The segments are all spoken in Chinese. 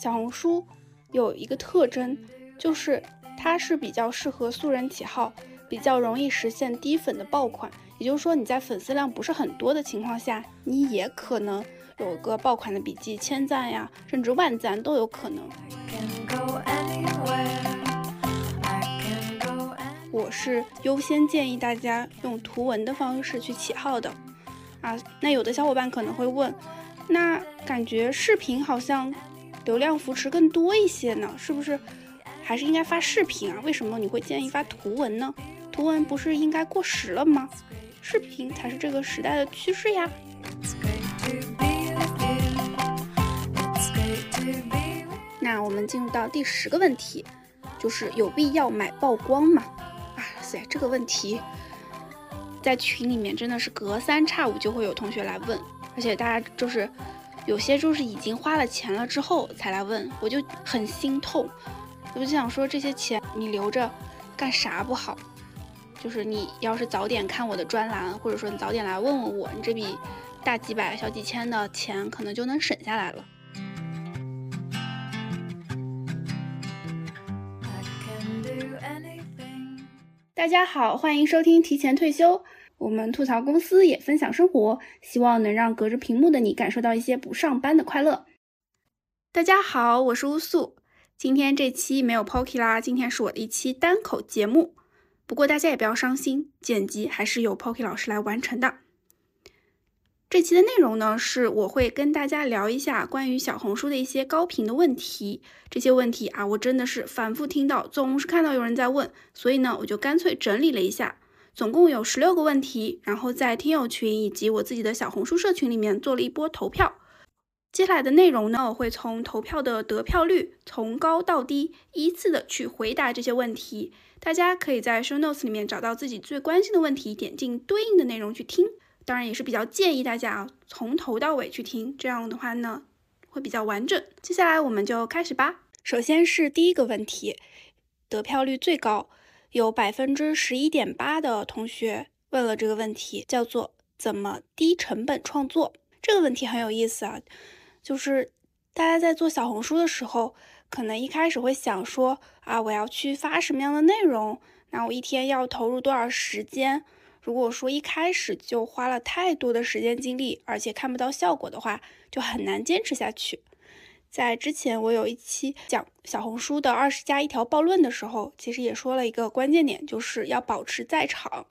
小红书有一个特征，就是它是比较适合素人起号，比较容易实现低粉的爆款。也就是说，你在粉丝量不是很多的情况下，你也可能有个爆款的笔记，千赞呀，甚至万赞都有可能。我是优先建议大家用图文的方式去起号的啊。那有的小伙伴可能会问，那感觉视频好像流量扶持更多一些呢，是不是还是应该发视频啊？为什么你会建议发图文呢？图文不是应该过时了吗？视频才是这个时代的趋势呀。那我们进入到第十个问题，就是有必要买曝光吗？啊塞，这个问题在群里面真的是隔三差五就会有同学来问，而且大家就是有些就是已经花了钱了之后才来问，我就很心痛，我就想说这些钱你留着干啥不好？就是你要是早点看我的专栏，或者说你早点来问问我，你这笔大几百、小几千的钱可能就能省下来了。大家好，欢迎收听提前退休。我们吐槽公司，也分享生活，希望能让隔着屏幕的你感受到一些不上班的快乐。大家好，我是乌素。今天这期没有 Pocky 啦，今天是我的一期单口节目。不过大家也不要伤心，剪辑还是由 Pocky 老师来完成的。这期的内容呢，是我会跟大家聊一下关于小红书的一些高频的问题。这些问题啊，我真的是反复听到，总是看到有人在问，所以呢，我就干脆整理了一下，总共有十六个问题，然后在听友群以及我自己的小红书社群里面做了一波投票。接下来的内容呢，我会从投票的得票率从高到低依次的去回答这些问题。大家可以在 show notes 里面找到自己最关心的问题，点进对应的内容去听。当然也是比较建议大家啊，从头到尾去听，这样的话呢会比较完整。接下来我们就开始吧。首先是第一个问题，得票率最高，有百分之十一点八的同学问了这个问题，叫做怎么低成本创作？这个问题很有意思啊，就是大家在做小红书的时候。可能一开始会想说啊，我要去发什么样的内容？那我一天要投入多少时间？如果说一开始就花了太多的时间精力，而且看不到效果的话，就很难坚持下去。在之前我有一期讲小红书的二十加一条暴论的时候，其实也说了一个关键点，就是要保持在场。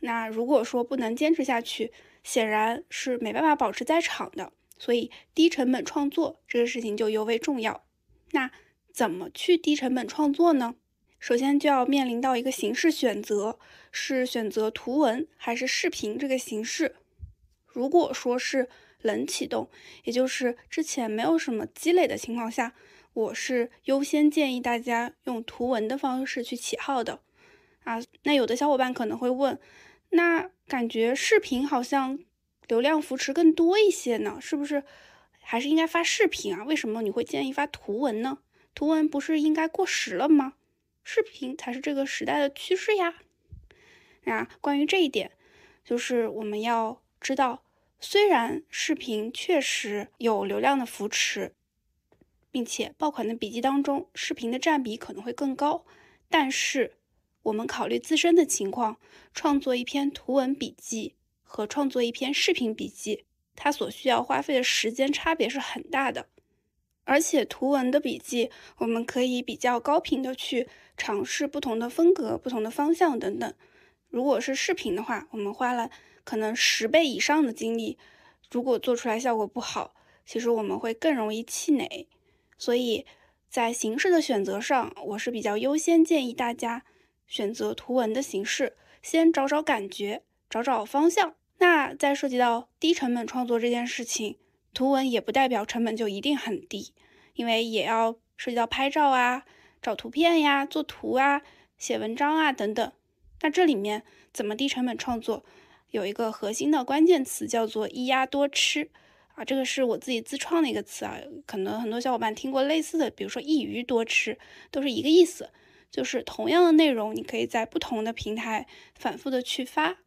那如果说不能坚持下去，显然是没办法保持在场的。所以低成本创作这个事情就尤为重要。那怎么去低成本创作呢？首先就要面临到一个形式选择，是选择图文还是视频这个形式。如果说是冷启动，也就是之前没有什么积累的情况下，我是优先建议大家用图文的方式去起号的。啊，那有的小伙伴可能会问，那感觉视频好像流量扶持更多一些呢，是不是？还是应该发视频啊？为什么你会建议发图文呢？图文不是应该过时了吗？视频才是这个时代的趋势呀。那关于这一点，就是我们要知道，虽然视频确实有流量的扶持，并且爆款的笔记当中视频的占比可能会更高，但是我们考虑自身的情况，创作一篇图文笔记和创作一篇视频笔记。它所需要花费的时间差别是很大的，而且图文的笔记，我们可以比较高频的去尝试不同的风格、不同的方向等等。如果是视频的话，我们花了可能十倍以上的精力，如果做出来效果不好，其实我们会更容易气馁。所以在形式的选择上，我是比较优先建议大家选择图文的形式，先找找感觉，找找方向。那在涉及到低成本创作这件事情，图文也不代表成本就一定很低，因为也要涉及到拍照啊、找图片呀、做图啊、写文章啊等等。那这里面怎么低成本创作，有一个核心的关键词叫做“一鸭多吃”啊，这个是我自己自创的一个词啊，可能很多小伙伴听过类似的，比如说“一鱼多吃”，都是一个意思，就是同样的内容，你可以在不同的平台反复的去发。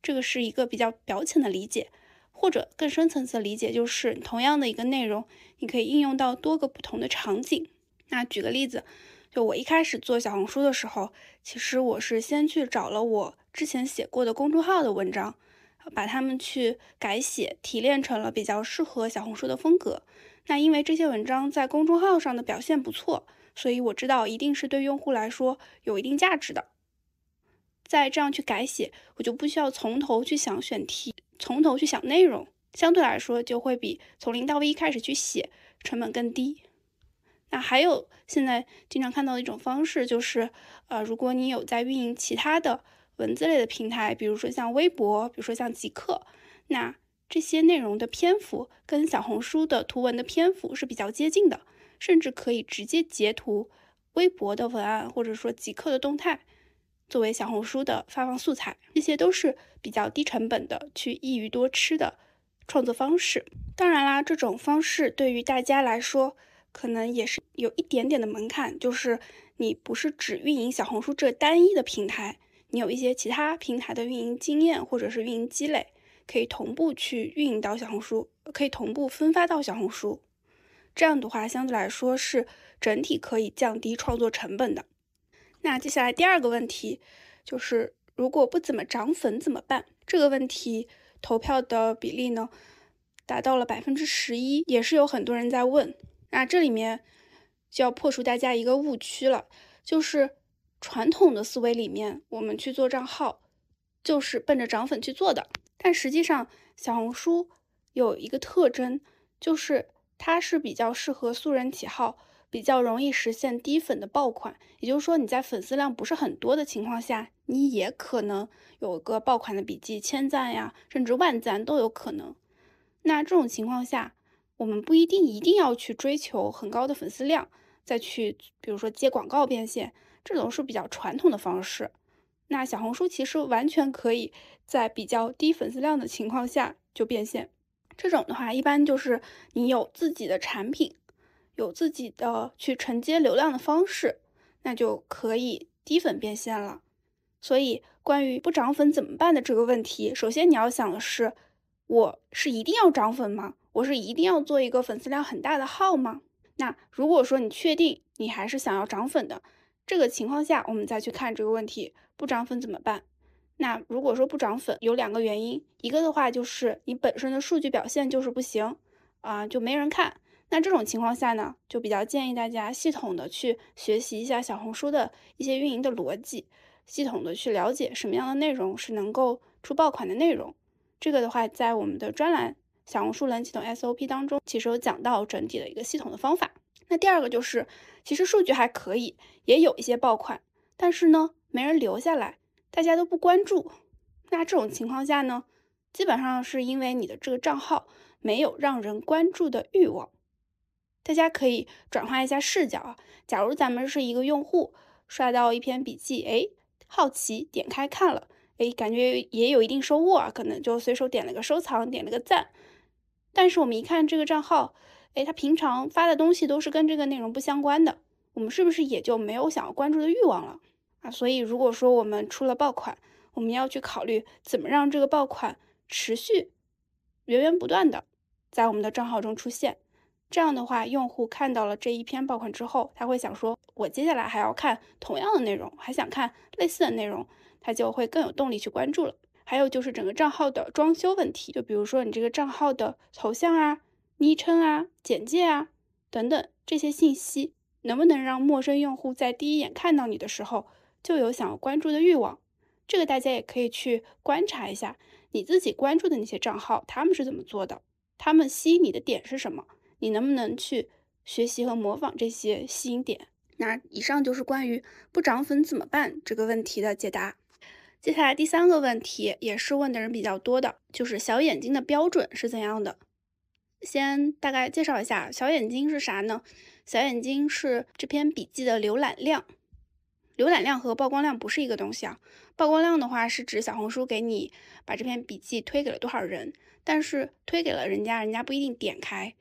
这个是一个比较表浅的理解，或者更深层次的理解就是同样的一个内容，你可以应用到多个不同的场景。那举个例子，就我一开始做小红书的时候，其实我是先去找了我之前写过的公众号的文章，把它们去改写提炼成了比较适合小红书的风格。那因为这些文章在公众号上的表现不错，所以我知道一定是对用户来说有一定价值的。再这样去改写，我就不需要从头去想选题，从头去想内容，相对来说就会比从零到一开始去写成本更低。那还有现在经常看到的一种方式，就是呃，如果你有在运营其他的文字类的平台，比如说像微博，比如说像极客，那。这些内容的篇幅跟小红书的图文的篇幅是比较接近的，甚至可以直接截图微博的文案，或者说极客的动态，作为小红书的发放素材。这些都是比较低成本的，去一鱼多吃的创作方式。当然啦，这种方式对于大家来说，可能也是有一点点的门槛，就是你不是只运营小红书这单一的平台，你有一些其他平台的运营经验或者是运营积累。可以同步去运营到小红书，可以同步分发到小红书，这样的话相对来说是整体可以降低创作成本的。那接下来第二个问题就是，如果不怎么涨粉怎么办？这个问题投票的比例呢达到了百分之十一，也是有很多人在问。那这里面就要破除大家一个误区了，就是传统的思维里面，我们去做账号就是奔着涨粉去做的。但实际上，小红书有一个特征，就是它是比较适合素人起号，比较容易实现低粉的爆款。也就是说，你在粉丝量不是很多的情况下，你也可能有个爆款的笔记，千赞呀，甚至万赞都有可能。那这种情况下，我们不一定一定要去追求很高的粉丝量，再去比如说接广告变现，这种是比较传统的方式。那小红书其实完全可以在比较低粉丝量的情况下就变现，这种的话一般就是你有自己的产品，有自己的去承接流量的方式，那就可以低粉变现了。所以关于不涨粉怎么办的这个问题，首先你要想的是，我是一定要涨粉吗？我是一定要做一个粉丝量很大的号吗？那如果说你确定你还是想要涨粉的。这个情况下，我们再去看这个问题，不涨粉怎么办？那如果说不涨粉，有两个原因，一个的话就是你本身的数据表现就是不行啊，就没人看。那这种情况下呢，就比较建议大家系统的去学习一下小红书的一些运营的逻辑，系统的去了解什么样的内容是能够出爆款的内容。这个的话，在我们的专栏小红书冷启动 SOP 当中，其实有讲到整体的一个系统的方法。那第二个就是，其实数据还可以，也有一些爆款，但是呢，没人留下来，大家都不关注。那这种情况下呢，基本上是因为你的这个账号没有让人关注的欲望。大家可以转换一下视角啊，假如咱们是一个用户，刷到一篇笔记，哎，好奇点开看了，哎，感觉也有一定收获啊，可能就随手点了个收藏，点了个赞。但是我们一看这个账号。哎，他平常发的东西都是跟这个内容不相关的，我们是不是也就没有想要关注的欲望了啊？所以，如果说我们出了爆款，我们要去考虑怎么让这个爆款持续源源不断的在我们的账号中出现。这样的话，用户看到了这一篇爆款之后，他会想说，我接下来还要看同样的内容，还想看类似的内容，他就会更有动力去关注了。还有就是整个账号的装修问题，就比如说你这个账号的头像啊。昵称啊、简介啊等等这些信息，能不能让陌生用户在第一眼看到你的时候就有想要关注的欲望？这个大家也可以去观察一下你自己关注的那些账号，他们是怎么做的？他们吸引你的点是什么？你能不能去学习和模仿这些吸引点？那以上就是关于不涨粉怎么办这个问题的解答。接下来第三个问题也是问的人比较多的，就是小眼睛的标准是怎样的？先大概介绍一下小眼睛是啥呢？小眼睛是这篇笔记的浏览量，浏览量和曝光量不是一个东西啊。曝光量的话是指小红书给你把这篇笔记推给了多少人，但是推给了人家人家不一定点开。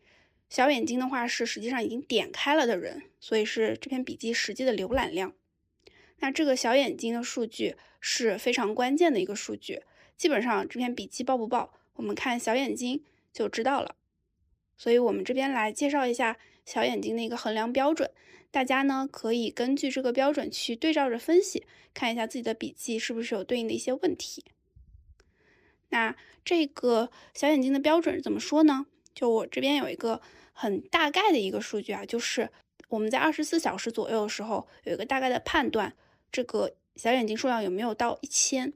小眼睛的话是实际上已经点开了的人，所以是这篇笔记实际的浏览量。那这个小眼睛的数据是非常关键的一个数据，基本上这篇笔记爆不爆？我们看小眼睛就知道了。所以，我们这边来介绍一下小眼睛的一个衡量标准，大家呢可以根据这个标准去对照着分析，看一下自己的笔记是不是有对应的一些问题。那这个小眼睛的标准怎么说呢？就我这边有一个很大概的一个数据啊，就是我们在二十四小时左右的时候有一个大概的判断，这个小眼睛数量有没有到一千，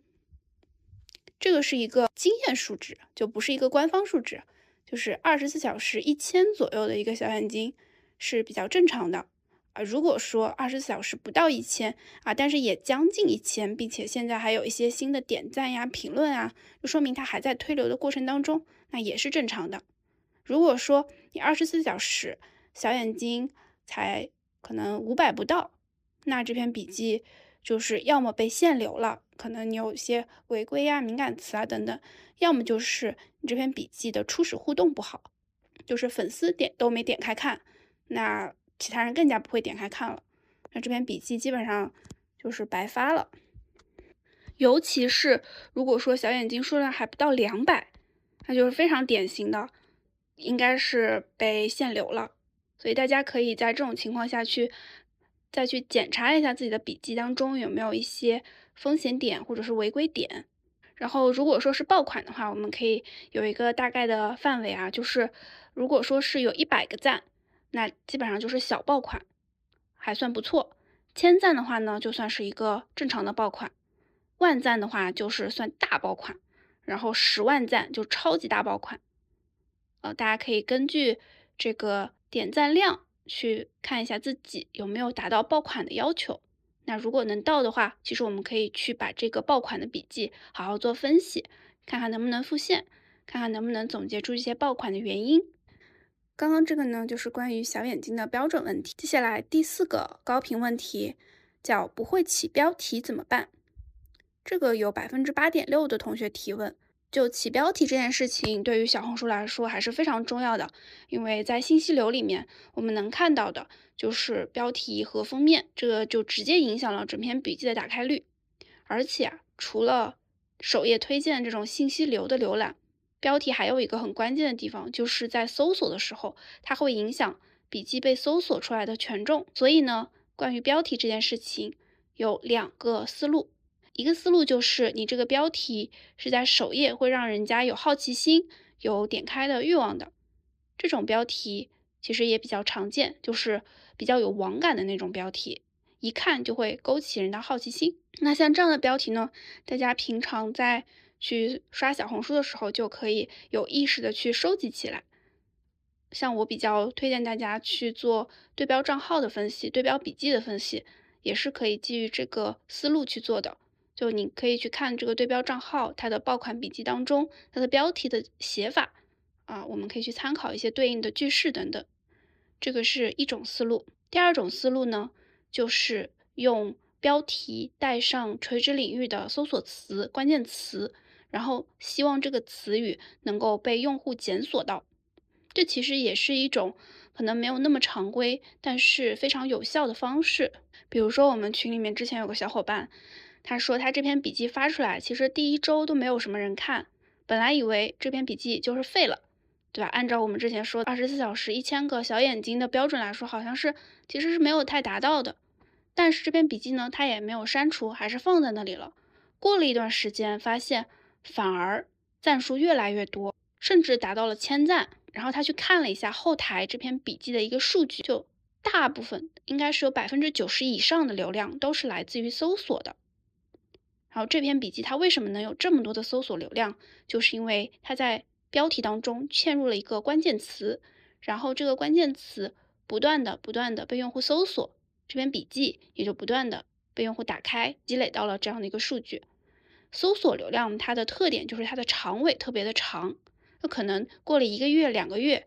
这个是一个经验数值，就不是一个官方数值。就是二十四小时一千左右的一个小眼睛是比较正常的啊。如果说二十四小时不到一千啊，但是也将近一千，并且现在还有一些新的点赞呀、评论啊，就说明它还在推流的过程当中，那也是正常的。如果说你二十四小时小眼睛才可能五百不到，那这篇笔记就是要么被限流了，可能你有一些违规呀、敏感词啊等等。要么就是你这篇笔记的初始互动不好，就是粉丝点都没点开看，那其他人更加不会点开看了，那这篇笔记基本上就是白发了。尤其是如果说小眼睛数量还不到两百，那就是非常典型的，应该是被限流了。所以大家可以在这种情况下去再去检查一下自己的笔记当中有没有一些风险点或者是违规点。然后，如果说是爆款的话，我们可以有一个大概的范围啊，就是如果说是有一百个赞，那基本上就是小爆款，还算不错。千赞的话呢，就算是一个正常的爆款；万赞的话，就是算大爆款；然后十万赞就超级大爆款。呃，大家可以根据这个点赞量去看一下自己有没有达到爆款的要求。那如果能到的话，其实我们可以去把这个爆款的笔记好好做分析，看看能不能复现，看看能不能总结出一些爆款的原因。刚刚这个呢，就是关于小眼睛的标准问题。接下来第四个高频问题叫不会起标题怎么办？这个有百分之八点六的同学提问。就起标题这件事情，对于小红书来说还是非常重要的，因为在信息流里面，我们能看到的就是标题和封面，这个就直接影响了整篇笔记的打开率。而且啊，除了首页推荐这种信息流的浏览，标题还有一个很关键的地方，就是在搜索的时候，它会影响笔记被搜索出来的权重。所以呢，关于标题这件事情，有两个思路。一个思路就是你这个标题是在首页会让人家有好奇心、有点开的欲望的，这种标题其实也比较常见，就是比较有网感的那种标题，一看就会勾起人的好奇心。那像这样的标题呢，大家平常在去刷小红书的时候就可以有意识的去收集起来。像我比较推荐大家去做对标账号的分析、对标笔记的分析，也是可以基于这个思路去做的。就你可以去看这个对标账号，它的爆款笔记当中，它的标题的写法啊，我们可以去参考一些对应的句式等等，这个是一种思路。第二种思路呢，就是用标题带上垂直领域的搜索词、关键词，然后希望这个词语能够被用户检索到。这其实也是一种可能没有那么常规，但是非常有效的方式。比如说我们群里面之前有个小伙伴。他说他这篇笔记发出来，其实第一周都没有什么人看，本来以为这篇笔记就是废了，对吧？按照我们之前说二十四小时一千个小眼睛的标准来说，好像是其实是没有太达到的。但是这篇笔记呢，他也没有删除，还是放在那里了。过了一段时间，发现反而赞数越来越多，甚至达到了千赞。然后他去看了一下后台这篇笔记的一个数据，就大部分应该是有百分之九十以上的流量都是来自于搜索的。然后这篇笔记它为什么能有这么多的搜索流量？就是因为它在标题当中嵌入了一个关键词，然后这个关键词不断的、不断的被用户搜索，这篇笔记也就不断的被用户打开，积累到了这样的一个数据。搜索流量它的特点就是它的长尾特别的长，那可能过了一个月、两个月，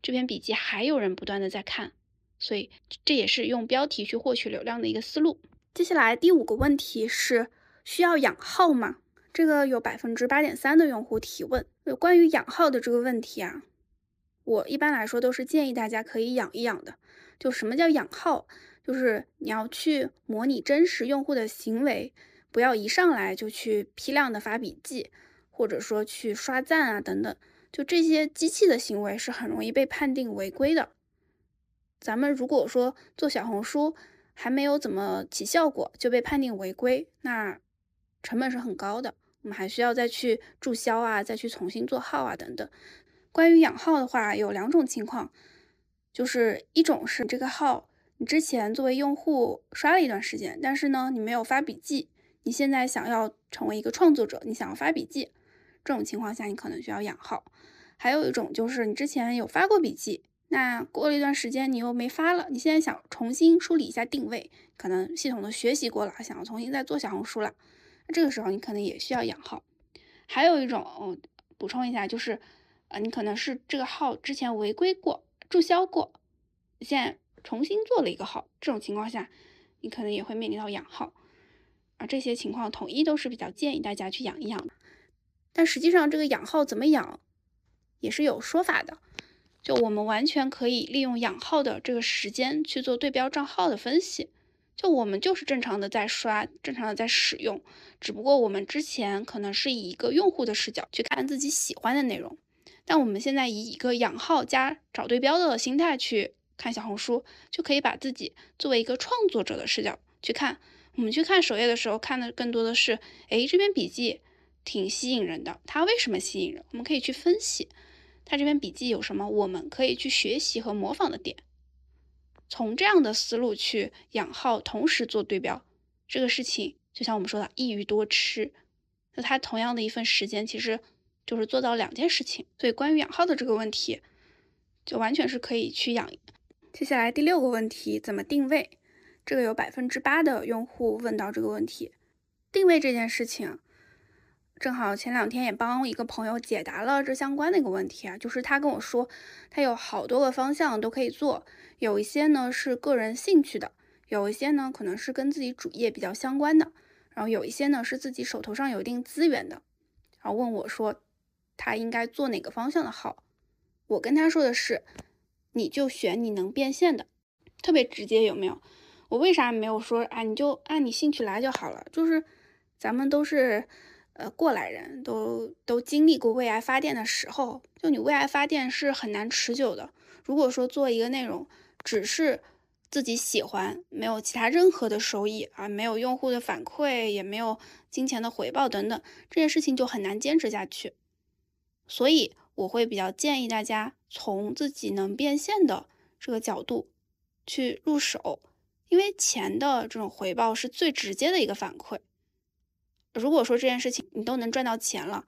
这篇笔记还有人不断的在看，所以这也是用标题去获取流量的一个思路。接下来第五个问题是。需要养号吗？这个有百分之八点三的用户提问。有关于养号的这个问题啊，我一般来说都是建议大家可以养一养的。就什么叫养号？就是你要去模拟真实用户的行为，不要一上来就去批量的发笔记，或者说去刷赞啊等等，就这些机器的行为是很容易被判定违规的。咱们如果说做小红书还没有怎么起效果就被判定违规，那成本是很高的。我们还需要再去注销啊，再去重新做号啊等等。关于养号的话，有两种情况，就是一种是这个号你之前作为用户刷了一段时间，但是呢你没有发笔记，你现在想要成为一个创作者，你想要发笔记，这种情况下你可能需要养号。还有一种就是你之前有发过笔记，那过了一段时间你又没发了，你现在想重新梳理一下定位，可能系统的学习过了，想要重新再做小红书了。这个时候你可能也需要养号，还有一种补充一下，就是呃，你可能是这个号之前违规过、注销过，现在重新做了一个号，这种情况下你可能也会面临到养号啊。这些情况统一都是比较建议大家去养一养。但实际上这个养号怎么养也是有说法的，就我们完全可以利用养号的这个时间去做对标账号的分析。就我们就是正常的在刷，正常的在使用，只不过我们之前可能是以一个用户的视角去看自己喜欢的内容，但我们现在以一个养号加找对标的心态去看小红书，就可以把自己作为一个创作者的视角去看。我们去看首页的时候，看的更多的是，哎，这篇笔记挺吸引人的，它为什么吸引人？我们可以去分析，它这篇笔记有什么我们可以去学习和模仿的点。从这样的思路去养号，同时做对标，这个事情就像我们说的一鱼多吃，那它同样的一份时间，其实就是做到两件事情。所以关于养号的这个问题，就完全是可以去养。接下来第六个问题，怎么定位？这个有百分之八的用户问到这个问题。定位这件事情，正好前两天也帮一个朋友解答了这相关的一个问题啊，就是他跟我说，他有好多个方向都可以做。有一些呢是个人兴趣的，有一些呢可能是跟自己主业比较相关的，然后有一些呢是自己手头上有一定资源的，然后问我说他应该做哪个方向的好，我跟他说的是，你就选你能变现的，特别直接有没有？我为啥没有说啊？你就按你兴趣来就好了，就是咱们都是呃过来人，都都经历过为爱发电的时候，就你为爱发电是很难持久的。如果说做一个内容，只是自己喜欢，没有其他任何的收益啊，没有用户的反馈，也没有金钱的回报等等，这件事情就很难坚持下去。所以我会比较建议大家从自己能变现的这个角度去入手，因为钱的这种回报是最直接的一个反馈。如果说这件事情你都能赚到钱了。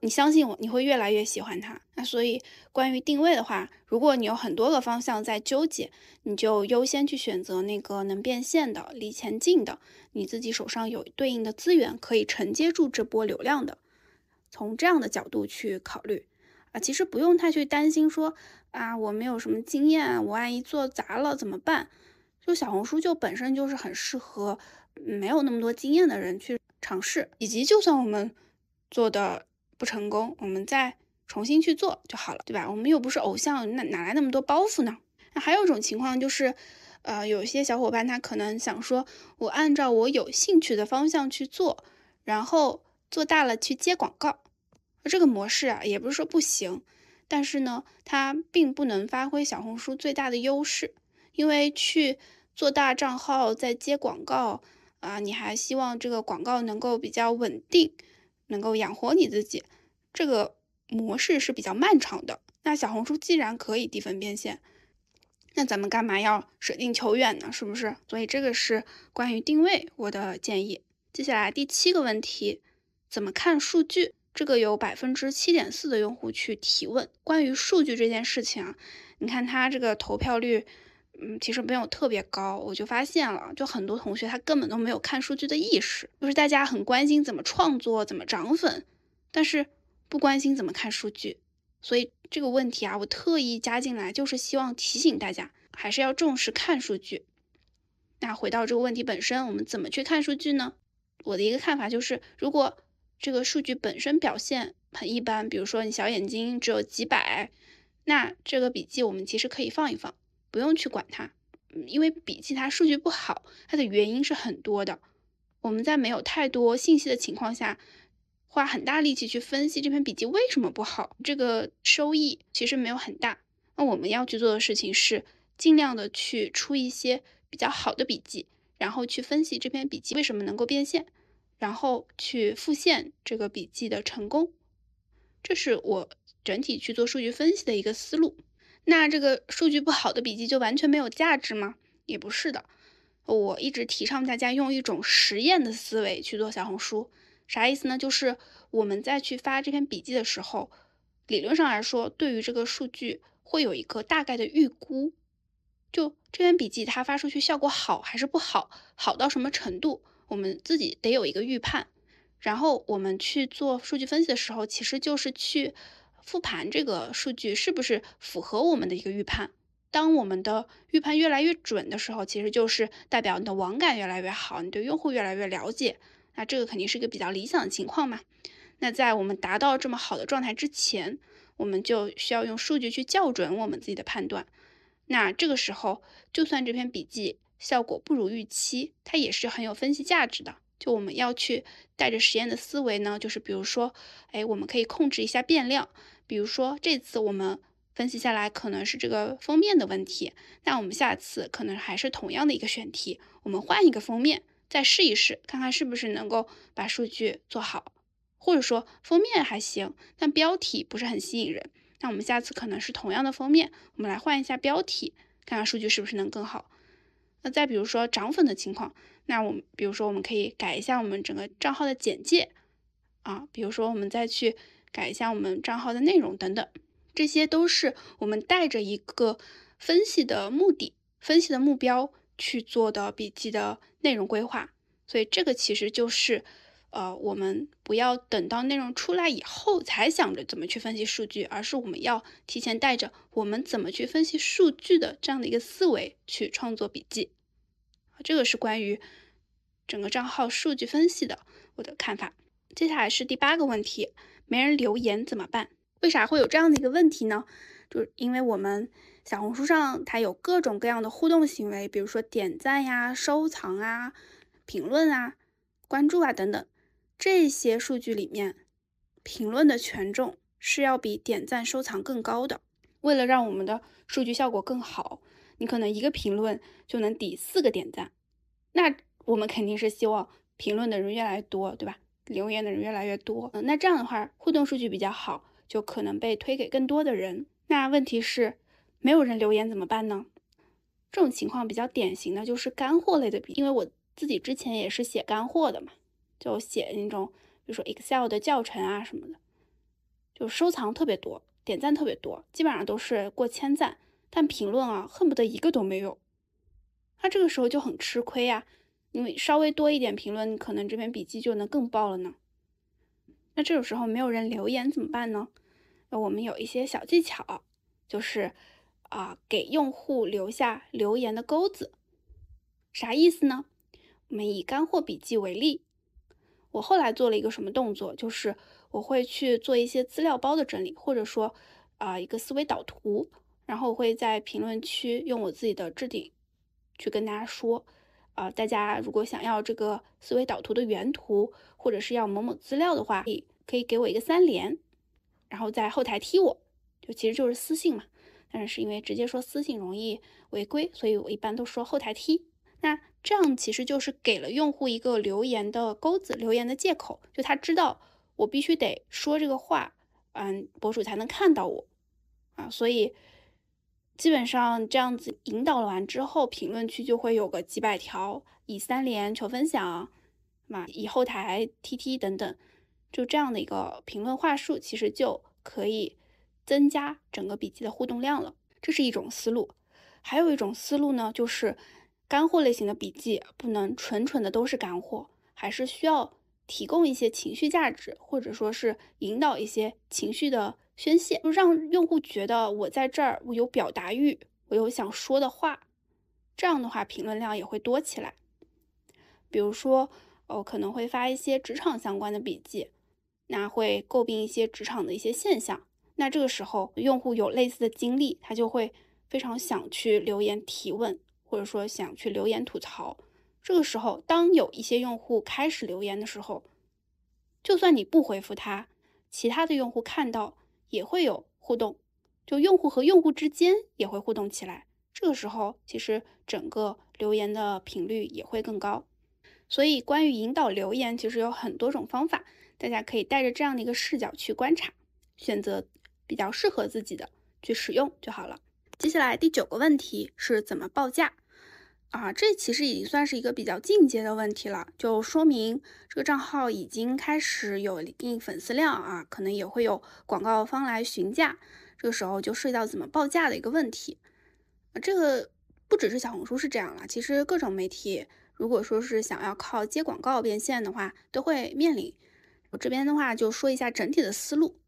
你相信我，你会越来越喜欢它。那所以，关于定位的话，如果你有很多个方向在纠结，你就优先去选择那个能变现的、离钱近的，你自己手上有对应的资源可以承接住这波流量的。从这样的角度去考虑啊，其实不用太去担心说啊，我没有什么经验，我万一做砸了怎么办？就小红书就本身就是很适合没有那么多经验的人去尝试，以及就算我们做的。不成功，我们再重新去做就好了，对吧？我们又不是偶像，那哪来那么多包袱呢？那还有一种情况就是，呃，有些小伙伴他可能想说，我按照我有兴趣的方向去做，然后做大了去接广告。这个模式啊，也不是说不行，但是呢，它并不能发挥小红书最大的优势，因为去做大账号再接广告啊，你还希望这个广告能够比较稳定。能够养活你自己，这个模式是比较漫长的。那小红书既然可以低分变现，那咱们干嘛要舍近求远呢？是不是？所以这个是关于定位我的建议。接下来第七个问题，怎么看数据？这个有百分之七点四的用户去提问。关于数据这件事情啊，你看他这个投票率。嗯，其实没有特别高，我就发现了，就很多同学他根本都没有看数据的意识，就是大家很关心怎么创作、怎么涨粉，但是不关心怎么看数据。所以这个问题啊，我特意加进来，就是希望提醒大家，还是要重视看数据。那回到这个问题本身，我们怎么去看数据呢？我的一个看法就是，如果这个数据本身表现很一般，比如说你小眼睛只有几百，那这个笔记我们其实可以放一放。不用去管它，因为笔记它数据不好，它的原因是很多的。我们在没有太多信息的情况下，花很大力气去分析这篇笔记为什么不好，这个收益其实没有很大。那我们要去做的事情是尽量的去出一些比较好的笔记，然后去分析这篇笔记为什么能够变现，然后去复现这个笔记的成功。这是我整体去做数据分析的一个思路。那这个数据不好的笔记就完全没有价值吗？也不是的。我一直提倡大家用一种实验的思维去做小红书。啥意思呢？就是我们在去发这篇笔记的时候，理论上来说，对于这个数据会有一个大概的预估。就这篇笔记它发出去效果好还是不好，好到什么程度，我们自己得有一个预判。然后我们去做数据分析的时候，其实就是去复盘这个数据是不是符合我们的一个预判。当我们的预判越来越准的时候，其实就是代表你的网感越来越好，你对用户越来越了解。那这个肯定是一个比较理想的情况嘛。那在我们达到这么好的状态之前，我们就需要用数据去校准我们自己的判断。那这个时候，就算这篇笔记效果不如预期，它也是很有分析价值的。就我们要去带着实验的思维呢，就是比如说，哎，我们可以控制一下变量。比如说这次我们分析下来可能是这个封面的问题，那我们下次可能还是同样的一个选题，我们换一个封面。再试一试，看看是不是能够把数据做好，或者说封面还行，但标题不是很吸引人。那我们下次可能是同样的封面，我们来换一下标题，看看数据是不是能更好。那再比如说涨粉的情况，那我们比如说我们可以改一下我们整个账号的简介啊，比如说我们再去改一下我们账号的内容等等，这些都是我们带着一个分析的目的、分析的目标。去做的笔记的内容规划，所以这个其实就是，呃，我们不要等到内容出来以后才想着怎么去分析数据，而是我们要提前带着我们怎么去分析数据的这样的一个思维去创作笔记。这个是关于整个账号数据分析的我的看法。接下来是第八个问题，没人留言怎么办？为啥会有这样的一个问题呢？就是因为我们。小红书上它有各种各样的互动行为，比如说点赞呀、收藏啊、评论啊、关注啊等等。这些数据里面，评论的权重是要比点赞、收藏更高的。为了让我们的数据效果更好，你可能一个评论就能抵四个点赞。那我们肯定是希望评论的人越来越多，对吧？留言的人越来越多。嗯，那这样的话，互动数据比较好，就可能被推给更多的人。那问题是？没有人留言怎么办呢？这种情况比较典型的就是干货类的笔，因为我自己之前也是写干货的嘛，就写那种比如说 Excel 的教程啊什么的，就收藏特别多，点赞特别多，基本上都是过千赞，但评论啊恨不得一个都没有，那这个时候就很吃亏呀，因为稍微多一点评论，可能这篇笔记就能更爆了呢。那这种时候没有人留言怎么办呢？那我们有一些小技巧，就是。啊，给用户留下留言的钩子，啥意思呢？我们以干货笔记为例，我后来做了一个什么动作，就是我会去做一些资料包的整理，或者说啊一个思维导图，然后我会在评论区用我自己的置顶去跟大家说，啊大家如果想要这个思维导图的原图，或者是要某某资料的话，可以可以给我一个三连，然后在后台踢我，就其实就是私信嘛。但是因为直接说私信容易违规，所以我一般都说后台踢。那这样其实就是给了用户一个留言的钩子，留言的借口，就他知道我必须得说这个话，嗯，博主才能看到我啊。所以基本上这样子引导完之后，评论区就会有个几百条以三连求分享嘛，以后台踢踢等等，就这样的一个评论话术，其实就可以。增加整个笔记的互动量了，这是一种思路。还有一种思路呢，就是干货类型的笔记不能纯纯的都是干货，还是需要提供一些情绪价值，或者说是引导一些情绪的宣泄，就让用户觉得我在这儿，我有表达欲，我有想说的话。这样的话，评论量也会多起来。比如说，我可能会发一些职场相关的笔记，那会诟病一些职场的一些现象。那这个时候，用户有类似的经历，他就会非常想去留言提问，或者说想去留言吐槽。这个时候，当有一些用户开始留言的时候，就算你不回复他，其他的用户看到也会有互动，就用户和用户之间也会互动起来。这个时候，其实整个留言的频率也会更高。所以，关于引导留言，其实有很多种方法，大家可以带着这样的一个视角去观察，选择比较适合自己的去使用就好了。接下来第九个问题是怎么报价啊？这其实已经算是一个比较进阶的问题了，就说明这个账号已经开始有一定粉丝量啊，可能也会有广告方来询价，这个时候就涉及到怎么报价的一个问题。这个不只是小红书是这样了，其实各种媒体如果说是想要靠接广告变现的话，都会面临。我这边的话就说一下整体的思路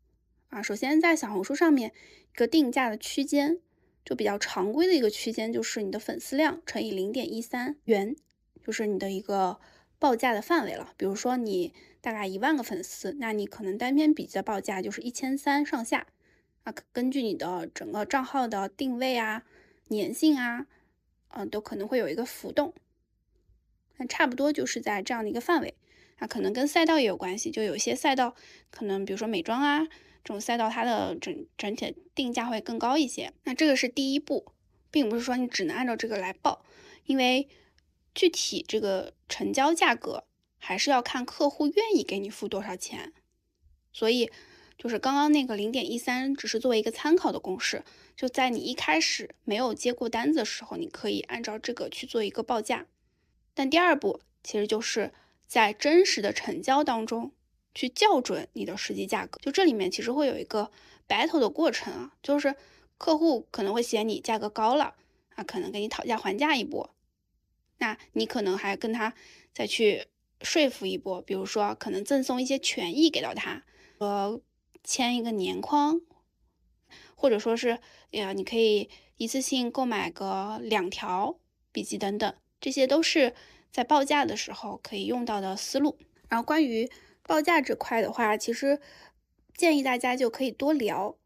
啊，首先在小红书上面一个定价的区间。就比较常规的一个区间，就是你的粉丝量乘以零点一三元，就是你的一个报价的范围了。比如说你大概一万个粉丝，那你可能单篇笔记的报价就是一千三上下啊。根据你的整个账号的定位啊、粘性啊，嗯，都可能会有一个浮动。那差不多就是在这样的一个范围。那可能跟赛道也有关系，就有些赛道可能，比如说美妆啊。这种赛道它的整整体定价会更高一些，那这个是第一步，并不是说你只能按照这个来报，因为具体这个成交价格还是要看客户愿意给你付多少钱，所以就是刚刚那个零点一三只是作为一个参考的公式，就在你一开始没有接过单子的时候，你可以按照这个去做一个报价，但第二步其实就是在真实的成交当中。去校准你的实际价格，就这里面其实会有一个 battle 的过程啊，就是客户可能会嫌你价格高了啊，可能跟你讨价还价一波，那你可能还跟他再去说服一波，比如说可能赠送一些权益给到他，呃，签一个年框，或者说是呀，你可以一次性购买个两条笔记等等，这些都是在报价的时候可以用到的思路。然后关于报价这块的话，其实建议大家就可以多聊，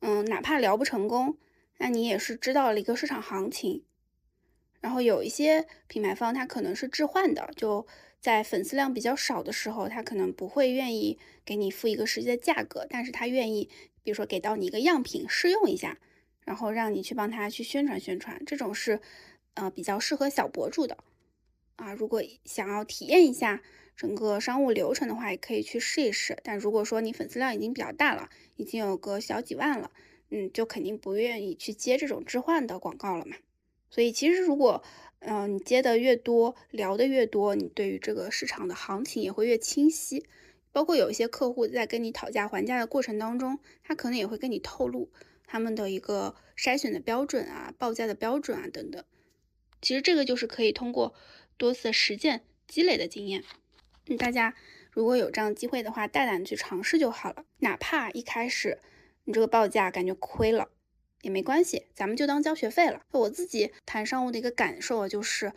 嗯，哪怕聊不成功，那你也是知道了一个市场行情。然后有一些品牌方他可能是置换的，就在粉丝量比较少的时候，他可能不会愿意给你付一个实际的价格，但是他愿意，比如说给到你一个样品试用一下，然后让你去帮他去宣传宣传，这种是呃比较适合小博主的啊。如果想要体验一下。整个商务流程的话，也可以去试一试。但如果说你粉丝量已经比较大了，已经有个小几万了，嗯，就肯定不愿意去接这种置换的广告了嘛。所以其实如果，嗯，你接的越多，聊的越多，你对于这个市场的行情也会越清晰。包括有一些客户在跟你讨价还价的过程当中，他可能也会跟你透露他们的一个筛选的标准啊、报价的标准啊等等。其实这个就是可以通过多次实践积累的经验。大家如果有这样机会的话，大胆去尝试就好了。哪怕一开始你这个报价感觉亏了也没关系，咱们就当交学费了。我自己谈商务的一个感受就是，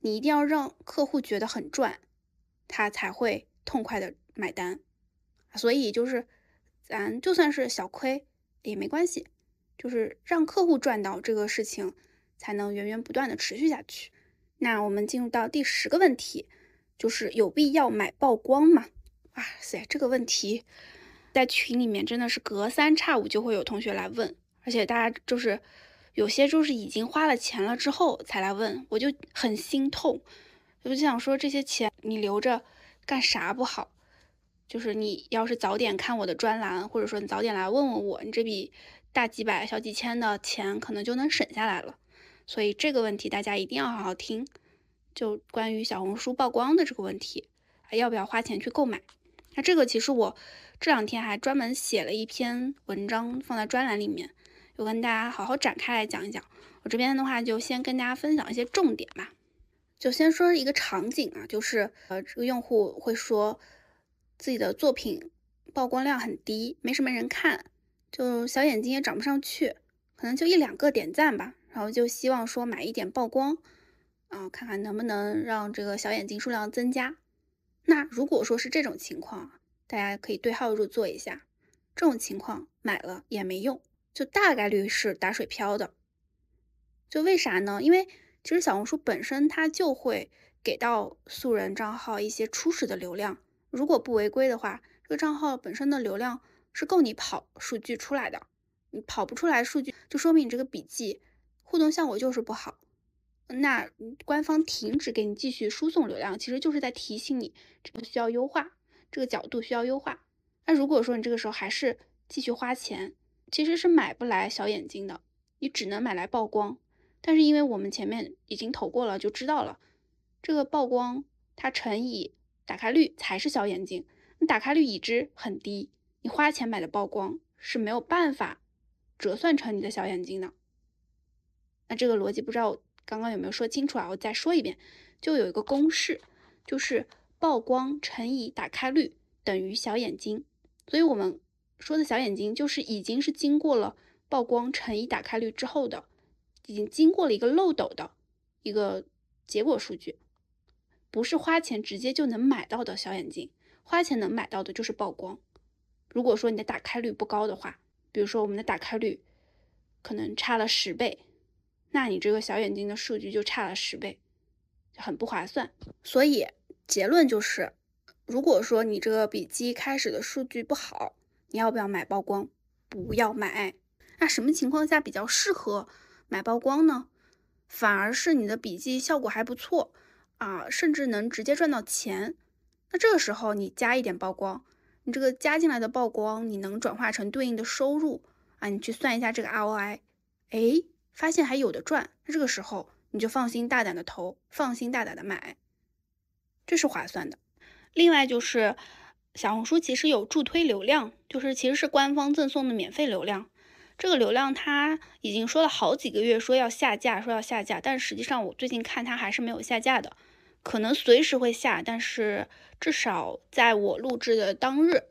你一定要让客户觉得很赚，他才会痛快的买单。所以就是咱就算是小亏也没关系，就是让客户赚到这个事情才能源源不断的持续下去。那我们进入到第十个问题。就是有必要买曝光吗？哇塞，这个问题在群里面真的是隔三差五就会有同学来问，而且大家就是有些就是已经花了钱了之后才来问，我就很心痛，我就想说这些钱你留着干啥不好？就是你要是早点看我的专栏，或者说你早点来问问我，你这笔大几百小几千的钱可能就能省下来了。所以这个问题大家一定要好好听。就关于小红书曝光的这个问题，要不要花钱去购买？那这个其实我这两天还专门写了一篇文章放在专栏里面，有跟大家好好展开来讲一讲。我这边的话就先跟大家分享一些重点吧。就先说一个场景啊，就是呃这个用户会说自己的作品曝光量很低，没什么人看，就小眼睛也涨不上去，可能就一两个点赞吧，然后就希望说买一点曝光。啊，看看能不能让这个小眼睛数量增加。那如果说是这种情况，大家可以对号入座一下。这种情况买了也没用，就大概率是打水漂的。就为啥呢？因为其实小红书本身它就会给到素人账号一些初始的流量。如果不违规的话，这个账号本身的流量是够你跑数据出来的。你跑不出来数据，就说明你这个笔记互动效果就是不好。那官方停止给你继续输送流量，其实就是在提醒你这个需要优化，这个角度需要优化。那如果说你这个时候还是继续花钱，其实是买不来小眼睛的，你只能买来曝光。但是因为我们前面已经投过了，就知道了这个曝光它乘以打开率才是小眼睛。你打开率已知很低，你花钱买的曝光是没有办法折算成你的小眼睛的。那这个逻辑不知道。刚刚有没有说清楚啊？我再说一遍，就有一个公式，就是曝光乘以打开率等于小眼睛。所以我们说的小眼睛，就是已经是经过了曝光乘以打开率之后的，已经经过了一个漏斗的一个结果数据，不是花钱直接就能买到的小眼睛。花钱能买到的就是曝光。如果说你的打开率不高的话，比如说我们的打开率可能差了十倍。那你这个小眼睛的数据就差了十倍，很不划算。所以结论就是，如果说你这个笔记开始的数据不好，你要不要买曝光？不要买。那什么情况下比较适合买曝光呢？反而是你的笔记效果还不错啊，甚至能直接赚到钱。那这个时候你加一点曝光，你这个加进来的曝光，你能转化成对应的收入啊？你去算一下这个 ROI，哎。发现还有的赚，那这个时候你就放心大胆的投，放心大胆的买，这是划算的。另外就是小红书其实有助推流量，就是其实是官方赠送的免费流量。这个流量它已经说了好几个月说要下架，说要下架，但实际上我最近看它还是没有下架的，可能随时会下，但是至少在我录制的当日，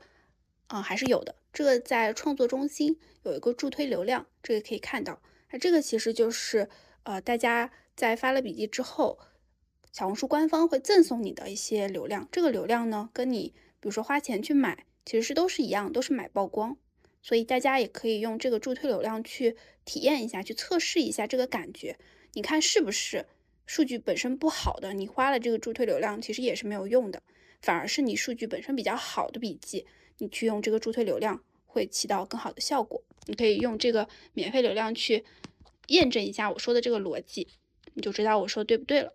啊还是有的。这个在创作中心有一个助推流量，这个可以看到。那这个其实就是，呃，大家在发了笔记之后，小红书官方会赠送你的一些流量。这个流量呢，跟你比如说花钱去买，其实是都是一样，都是买曝光。所以大家也可以用这个助推流量去体验一下，去测试一下这个感觉。你看是不是数据本身不好的，你花了这个助推流量，其实也是没有用的。反而是你数据本身比较好的笔记，你去用这个助推流量。会起到更好的效果。你可以用这个免费流量去验证一下我说的这个逻辑，你就知道我说的对不对了。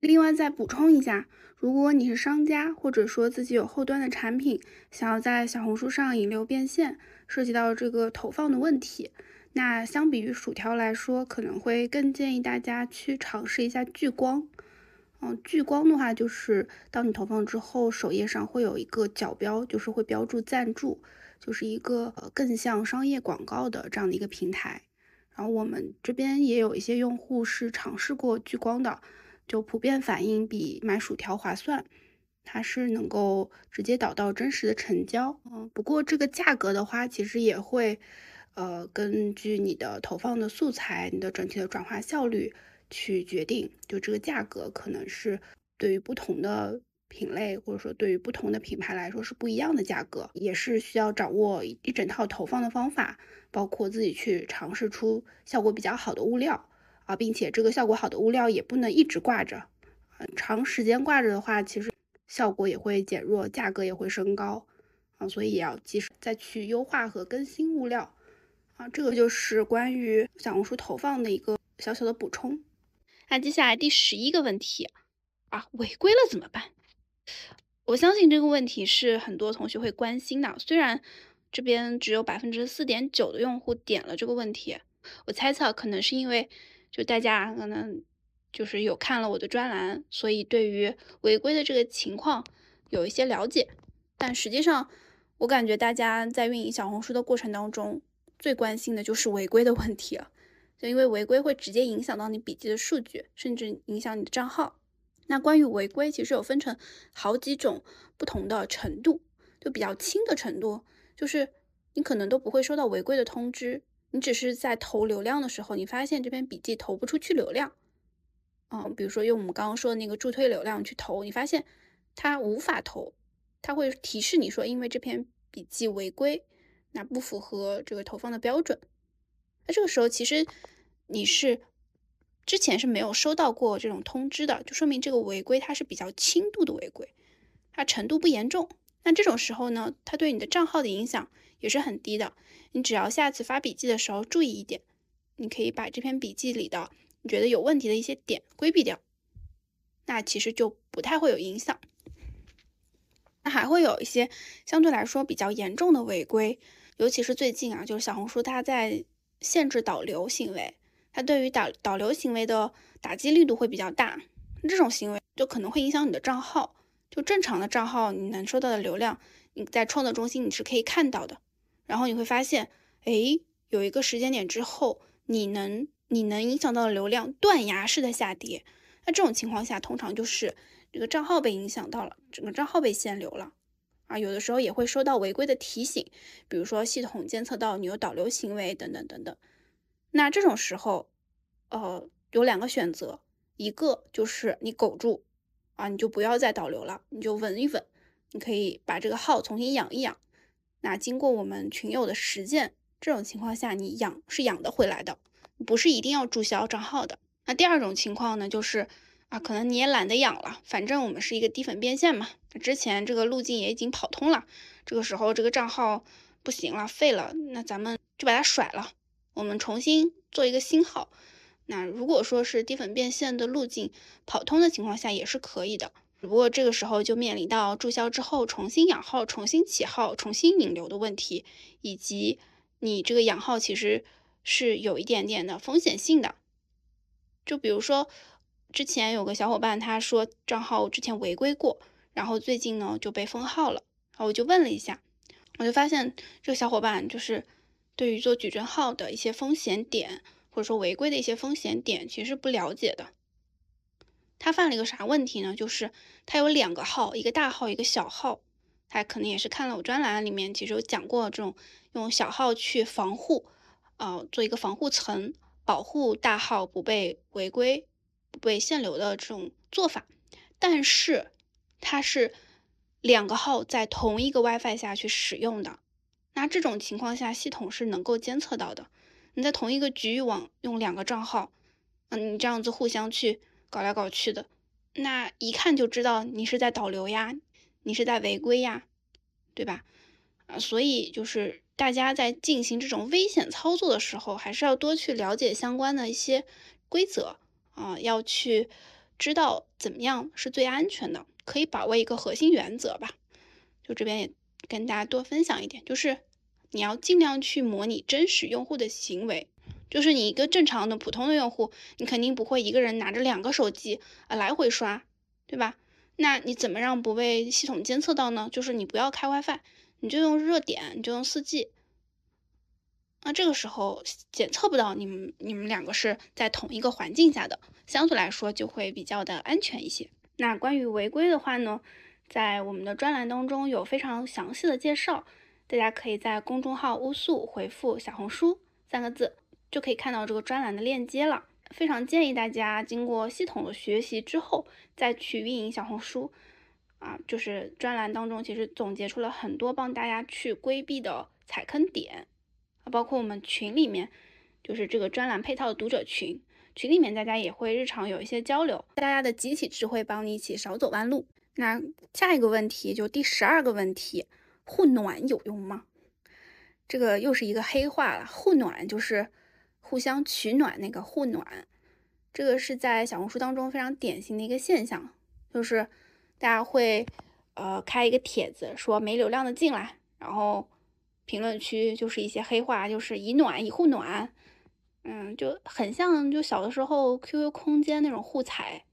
另外再补充一下，如果你是商家，或者说自己有后端的产品，想要在小红书上引流变现，涉及到这个投放的问题，那相比于薯条来说，可能会更建议大家去尝试一下聚光。嗯，聚光的话，就是当你投放之后，首页上会有一个角标，就是会标注赞助。就是一个呃更像商业广告的这样的一个平台，然后我们这边也有一些用户是尝试过聚光的，就普遍反映比买薯条划算，它是能够直接导到真实的成交。嗯，不过这个价格的话，其实也会呃根据你的投放的素材、你的整体的转化效率去决定，就这个价格可能是对于不同的。品类或者说对于不同的品牌来说是不一样的价格，也是需要掌握一整套投放的方法，包括自己去尝试出效果比较好的物料啊，并且这个效果好的物料也不能一直挂着，长时间挂着的话，其实效果也会减弱，价格也会升高啊，所以也要及时再去优化和更新物料啊。这个就是关于小红书投放的一个小小的补充。那接下来第十一个问题啊，违规了怎么办？我相信这个问题是很多同学会关心的。虽然这边只有百分之四点九的用户点了这个问题，我猜测可能是因为就大家可能就是有看了我的专栏，所以对于违规的这个情况有一些了解。但实际上，我感觉大家在运营小红书的过程当中，最关心的就是违规的问题了。就因为违规会直接影响到你笔记的数据，甚至影响你的账号。那关于违规，其实有分成好几种不同的程度，就比较轻的程度，就是你可能都不会收到违规的通知，你只是在投流量的时候，你发现这篇笔记投不出去流量，嗯，比如说用我们刚刚说的那个助推流量去投，你发现它无法投，它会提示你说，因为这篇笔记违规，那不符合这个投放的标准，那这个时候其实你是。之前是没有收到过这种通知的，就说明这个违规它是比较轻度的违规，它程度不严重。那这种时候呢，它对你的账号的影响也是很低的。你只要下次发笔记的时候注意一点，你可以把这篇笔记里的你觉得有问题的一些点规避掉，那其实就不太会有影响。那还会有一些相对来说比较严重的违规，尤其是最近啊，就是小红书它在限制导流行为，它对于导导流行为的打击力度会比较大。这种行为就可能会影响你的账号。就正常的账号，你能收到的流量，你在创作中心你是可以看到的。然后你会发现，哎，有一个时间点之后，你能你能影响到的流量断崖式的下跌。那这种情况下，通常就是这个账号被影响到了，整个账号被限流了啊。有的时候也会收到违规的提醒，比如说系统监测到你有导流行为等等等等。那这种时候，呃，有两个选择，一个就是你苟住。啊，你就不要再导流了，你就稳一稳，你可以把这个号重新养一养。那经过我们群友的实践，这种情况下你养是养得回来的，不是一定要注销账号的。那第二种情况呢，就是啊，可能你也懒得养了，反正我们是一个低粉变现嘛，之前这个路径也已经跑通了，这个时候这个账号不行了，废了，那咱们就把它甩了，我们重新做一个新号。那如果说是低粉变现的路径跑通的情况下，也是可以的，只不过这个时候就面临到注销之后重新养号、重新起号、重新引流的问题，以及你这个养号其实是有一点点的风险性的。就比如说之前有个小伙伴他说账号之前违规过，然后最近呢就被封号了，然后我就问了一下，我就发现这个小伙伴就是对于做矩阵号的一些风险点。或者说违规的一些风险点，其实是不了解的。他犯了一个啥问题呢？就是他有两个号，一个大号，一个小号。他可能也是看了我专栏里面，其实有讲过这种用小号去防护，呃，做一个防护层，保护大号不被违规、不被限流的这种做法。但是他是两个号在同一个 WiFi 下去使用的，那这种情况下，系统是能够监测到的。你在同一个局域网用两个账号，嗯，你这样子互相去搞来搞去的，那一看就知道你是在导流呀，你是在违规呀，对吧？啊，所以就是大家在进行这种危险操作的时候，还是要多去了解相关的一些规则啊，要去知道怎么样是最安全的，可以把握一个核心原则吧。就这边也跟大家多分享一点，就是。你要尽量去模拟真实用户的行为，就是你一个正常的普通的用户，你肯定不会一个人拿着两个手机啊来回刷，对吧？那你怎么让不被系统监测到呢？就是你不要开 WiFi，你就用热点，你就用 4G。那这个时候检测不到你们你们两个是在同一个环境下的，相对来说就会比较的安全一些。那关于违规的话呢，在我们的专栏当中有非常详细的介绍。大家可以在公众号“乌素”回复“小红书”三个字，就可以看到这个专栏的链接了。非常建议大家经过系统的学习之后再去运营小红书啊，就是专栏当中其实总结出了很多帮大家去规避的踩坑点啊，包括我们群里面就是这个专栏配套的读者群，群里面大家也会日常有一些交流，大家的集体智慧帮你一起少走弯路。那下一个问题就第十二个问题。护暖有用吗？这个又是一个黑话了。护暖就是互相取暖，那个护暖，这个是在小红书当中非常典型的一个现象，就是大家会呃开一个帖子说没流量的进来，然后评论区就是一些黑话，就是以暖以护暖，嗯，就很像就小的时候 QQ 空间那种互踩，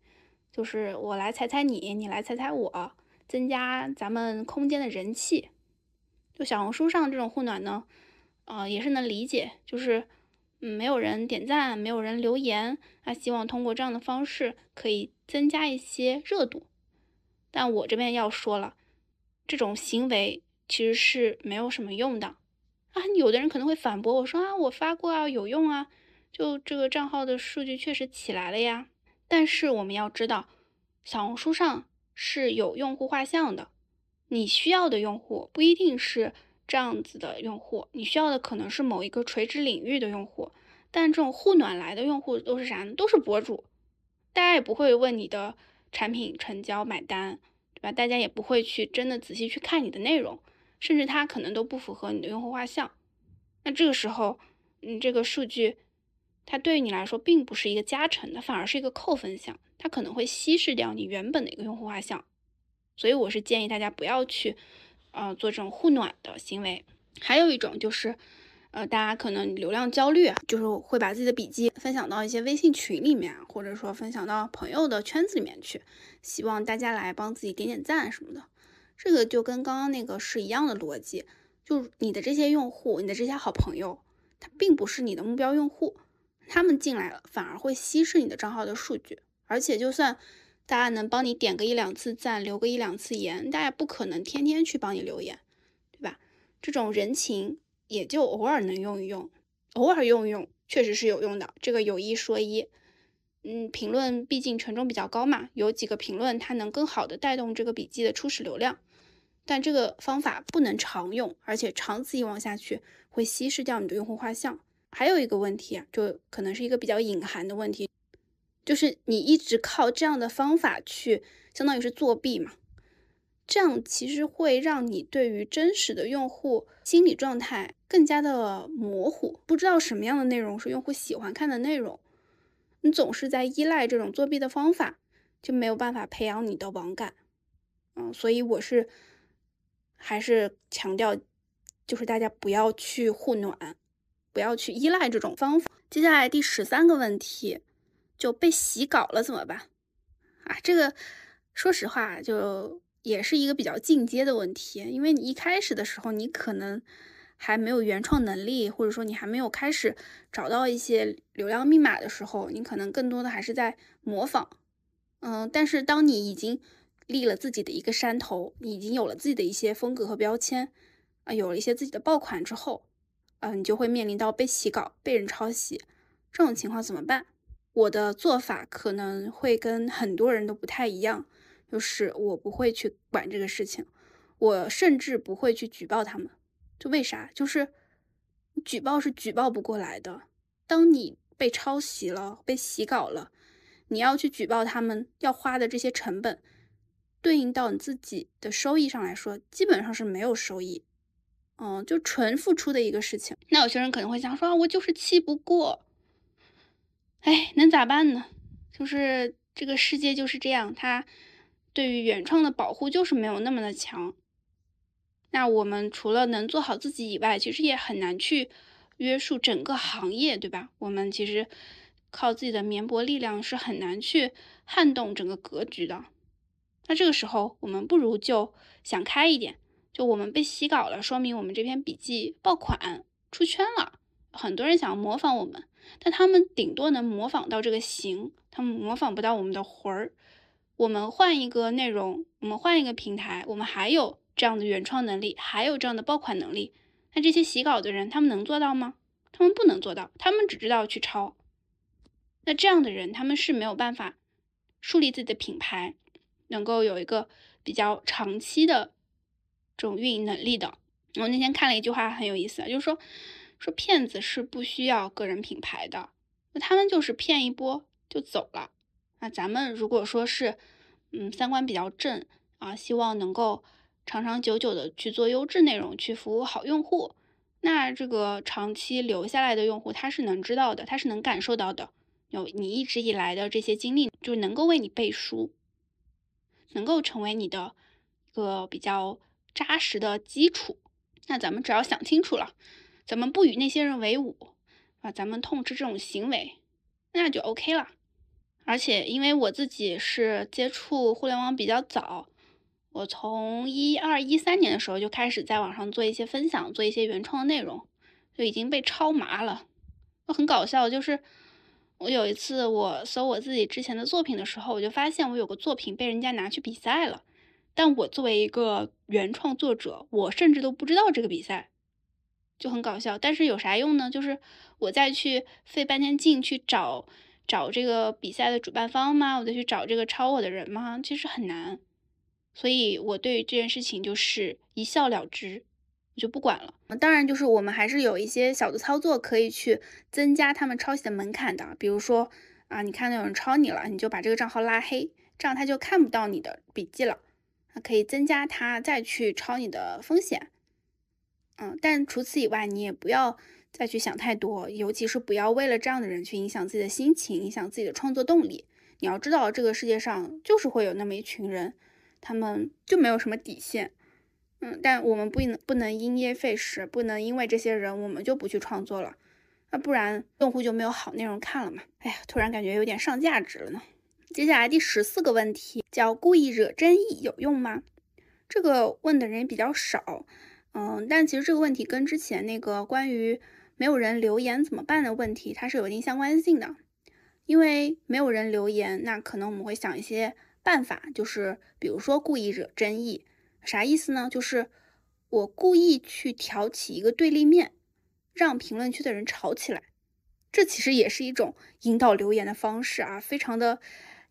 就是我来踩踩你，你来踩踩我，增加咱们空间的人气。就小红书上这种护暖呢，呃，也是能理解，就是嗯，没有人点赞，没有人留言，那希望通过这样的方式可以增加一些热度。但我这边要说了，这种行为其实是没有什么用的啊。有的人可能会反驳我说啊，我发过啊，有用啊，就这个账号的数据确实起来了呀。但是我们要知道，小红书上是有用户画像的。你需要的用户不一定是这样子的用户，你需要的可能是某一个垂直领域的用户。但这种护暖来的用户都是啥呢？都是博主，大家也不会问你的产品成交买单，对吧？大家也不会去真的仔细去看你的内容，甚至它可能都不符合你的用户画像。那这个时候，你，这个数据它对于你来说并不是一个加成的，反而是一个扣分项，它可能会稀释掉你原本的一个用户画像。所以我是建议大家不要去，呃，做这种护暖的行为。还有一种就是。呃，大家可能流量焦虑啊，就是会把自己的笔记分享到一些微信群里面，或者说分享到朋友的圈子里面去，希望大家来帮自己点点赞什么的。这个就跟刚刚那个是一样的逻辑，就你的这些用户，你的这些好朋友，他并不是你的目标用户，他们进来了反而会稀释你的账号的数据。而且就算大家能帮你点个一两次赞，留个一两次言，大家不可能天天去帮你留言，对吧？这种人情。也就偶尔能用一用，偶尔用一用，确实是有用的。这个有一说一，嗯，评论毕竟权重比较高嘛，有几个评论它能更好的带动这个笔记的初始流量，但这个方法不能常用，而且长此以往下去会稀释掉你的用户画像。还有一个问题啊，就可能是一个比较隐含的问题，就是你一直靠这样的方法去，相当于是作弊嘛。这样其实会让你对于真实的用户心理状态更加的模糊，不知道什么样的内容是用户喜欢看的内容。你总是在依赖这种作弊的方法，就没有办法培养你的网感。嗯，所以我是还是强调，就是大家不要去护暖，不要去依赖这种方法。接下来第十三个问题，就被洗稿了怎么办？啊，这个说实话就。也是一个比较进阶的问题，因为你一开始的时候，你可能还没有原创能力，或者说你还没有开始找到一些流量密码的时候，你可能更多的还是在模仿。嗯，但是当你已经立了自己的一个山头，你已经有了自己的一些风格和标签，啊，有了一些自己的爆款之后，嗯，你就会面临到被洗稿、被人抄袭这种情况怎么办？我的做法可能会跟很多人都不太一样。就是我不会去管这个事情，我甚至不会去举报他们。就为啥？就是举报是举报不过来的。当你被抄袭了、被洗稿了，你要去举报他们，要花的这些成本，对应到你自己的收益上来说，基本上是没有收益。嗯，就纯付出的一个事情。那有些人可能会想说，我就是气不过。哎，能咋办呢？就是这个世界就是这样，它。对于原创的保护就是没有那么的强，那我们除了能做好自己以外，其实也很难去约束整个行业，对吧？我们其实靠自己的绵薄力量是很难去撼动整个格局的。那这个时候，我们不如就想开一点，就我们被洗稿了，说明我们这篇笔记爆款出圈了，很多人想要模仿我们，但他们顶多能模仿到这个形，他们模仿不到我们的魂儿。我们换一个内容，我们换一个平台，我们还有这样的原创能力，还有这样的爆款能力。那这些洗稿的人，他们能做到吗？他们不能做到，他们只知道去抄。那这样的人，他们是没有办法树立自己的品牌，能够有一个比较长期的这种运营能力的。我那天看了一句话很有意思，就是说，说骗子是不需要个人品牌的，那他们就是骗一波就走了。那咱们如果说是，嗯，三观比较正啊，希望能够长长久久的去做优质内容，去服务好用户，那这个长期留下来的用户他是能知道的，他是能感受到的，有你一直以来的这些经历，就能够为你背书，能够成为你的一个比较扎实的基础。那咱们只要想清楚了，咱们不与那些人为伍啊，咱们痛斥这种行为，那就 OK 了。而且，因为我自己是接触互联网比较早，我从一二一三年的时候就开始在网上做一些分享，做一些原创的内容，就已经被抄麻了。很搞笑，就是我有一次我搜我自己之前的作品的时候，我就发现我有个作品被人家拿去比赛了，但我作为一个原创作者，我甚至都不知道这个比赛，就很搞笑。但是有啥用呢？就是我再去费半天劲去找。找这个比赛的主办方吗？我再去找这个抄我的人吗？其实很难，所以我对这件事情就是一笑了之，我就不管了。当然，就是我们还是有一些小的操作可以去增加他们抄袭的门槛的。比如说啊，你看到有人抄你了，你就把这个账号拉黑，这样他就看不到你的笔记了。可以增加他再去抄你的风险。嗯，但除此以外，你也不要再去想太多，尤其是不要为了这样的人去影响自己的心情，影响自己的创作动力。你要知道，这个世界上就是会有那么一群人，他们就没有什么底线。嗯，但我们不能不能因噎废食，不能因为这些人我们就不去创作了，那不然用户就没有好内容看了嘛？哎呀，突然感觉有点上价值了呢。接下来第十四个问题叫故意惹争议有用吗？这个问的人比较少，嗯，但其实这个问题跟之前那个关于没有人留言怎么办的问题，它是有一定相关性的。因为没有人留言，那可能我们会想一些办法，就是比如说故意惹争议，啥意思呢？就是我故意去挑起一个对立面，让评论区的人吵起来，这其实也是一种引导留言的方式啊，非常的。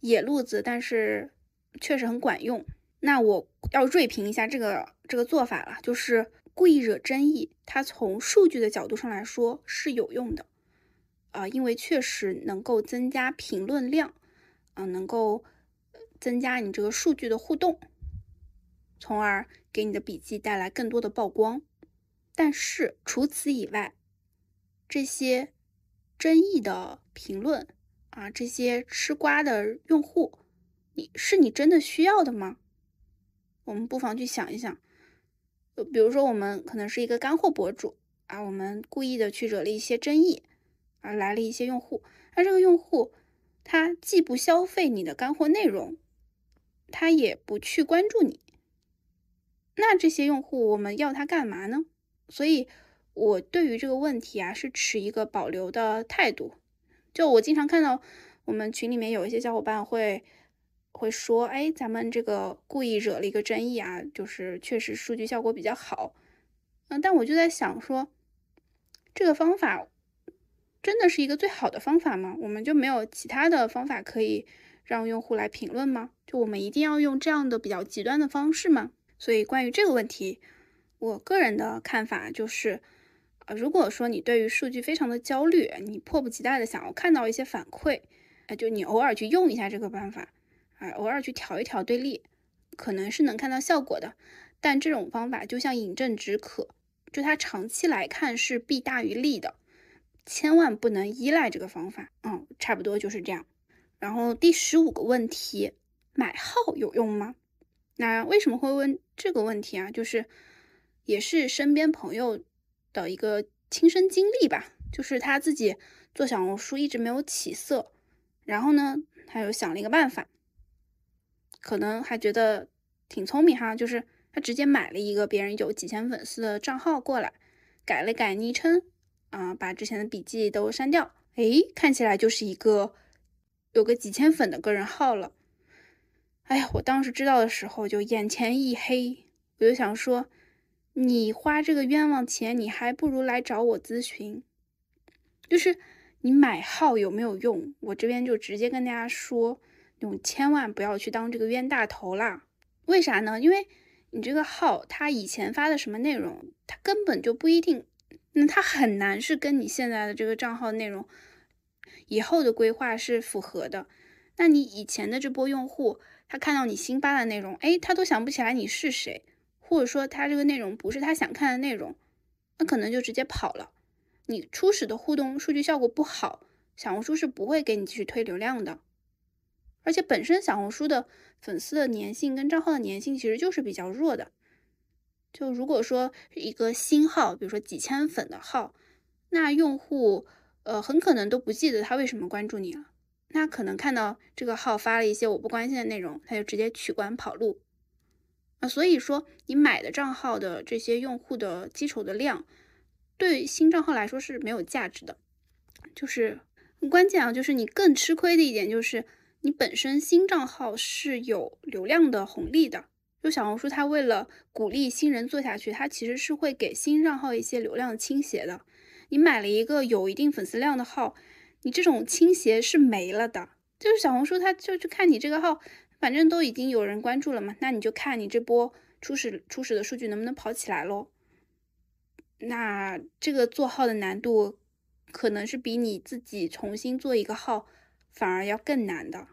野路子，但是确实很管用。那我要锐评一下这个这个做法了，就是故意惹争议。它从数据的角度上来说是有用的，啊，因为确实能够增加评论量，啊，能够增加你这个数据的互动，从而给你的笔记带来更多的曝光。但是除此以外，这些争议的评论。啊，这些吃瓜的用户，你是你真的需要的吗？我们不妨去想一想。呃比如说，我们可能是一个干货博主啊，我们故意的去惹了一些争议，啊，来了一些用户。那这个用户他既不消费你的干货内容，他也不去关注你。那这些用户我们要他干嘛呢？所以，我对于这个问题啊，是持一个保留的态度。就我经常看到我们群里面有一些小伙伴会会说，哎，咱们这个故意惹了一个争议啊，就是确实数据效果比较好，嗯，但我就在想说，这个方法真的是一个最好的方法吗？我们就没有其他的方法可以让用户来评论吗？就我们一定要用这样的比较极端的方式吗？所以关于这个问题，我个人的看法就是。啊，如果说你对于数据非常的焦虑，你迫不及待的想要看到一些反馈，哎，就你偶尔去用一下这个办法，啊，偶尔去调一调对立，可能是能看到效果的。但这种方法就像饮鸩止渴，就它长期来看是弊大于利的，千万不能依赖这个方法。嗯，差不多就是这样。然后第十五个问题，买号有用吗？那为什么会问这个问题啊？就是也是身边朋友。的一个亲身经历吧，就是他自己做小红书一直没有起色，然后呢，他又想了一个办法，可能还觉得挺聪明哈，就是他直接买了一个别人有几千粉丝的账号过来，改了改昵称啊，把之前的笔记都删掉，哎，看起来就是一个有个几千粉的个人号了。哎呀，我当时知道的时候就眼前一黑，我就想说。你花这个冤枉钱，你还不如来找我咨询。就是你买号有没有用？我这边就直接跟大家说，你千万不要去当这个冤大头啦。为啥呢？因为你这个号，他以前发的什么内容，他根本就不一定，那他很难是跟你现在的这个账号内容以后的规划是符合的。那你以前的这波用户，他看到你新发的内容，哎，他都想不起来你是谁。或者说他这个内容不是他想看的内容，那可能就直接跑了。你初始的互动数据效果不好，小红书是不会给你继续推流量的。而且本身小红书的粉丝的粘性跟账号的粘性其实就是比较弱的。就如果说一个新号，比如说几千粉的号，那用户呃很可能都不记得他为什么关注你了。那可能看到这个号发了一些我不关心的内容，他就直接取关跑路。啊所以说，你买的账号的这些用户的基础的量，对新账号来说是没有价值的。就是关键啊，就是你更吃亏的一点就是，你本身新账号是有流量的红利的。就小红书，它为了鼓励新人做下去，它其实是会给新账号一些流量倾斜的。你买了一个有一定粉丝量的号，你这种倾斜是没了的。就是小红书，它就去看你这个号。反正都已经有人关注了嘛，那你就看你这波初始初始的数据能不能跑起来喽。那这个做号的难度可能是比你自己重新做一个号反而要更难的。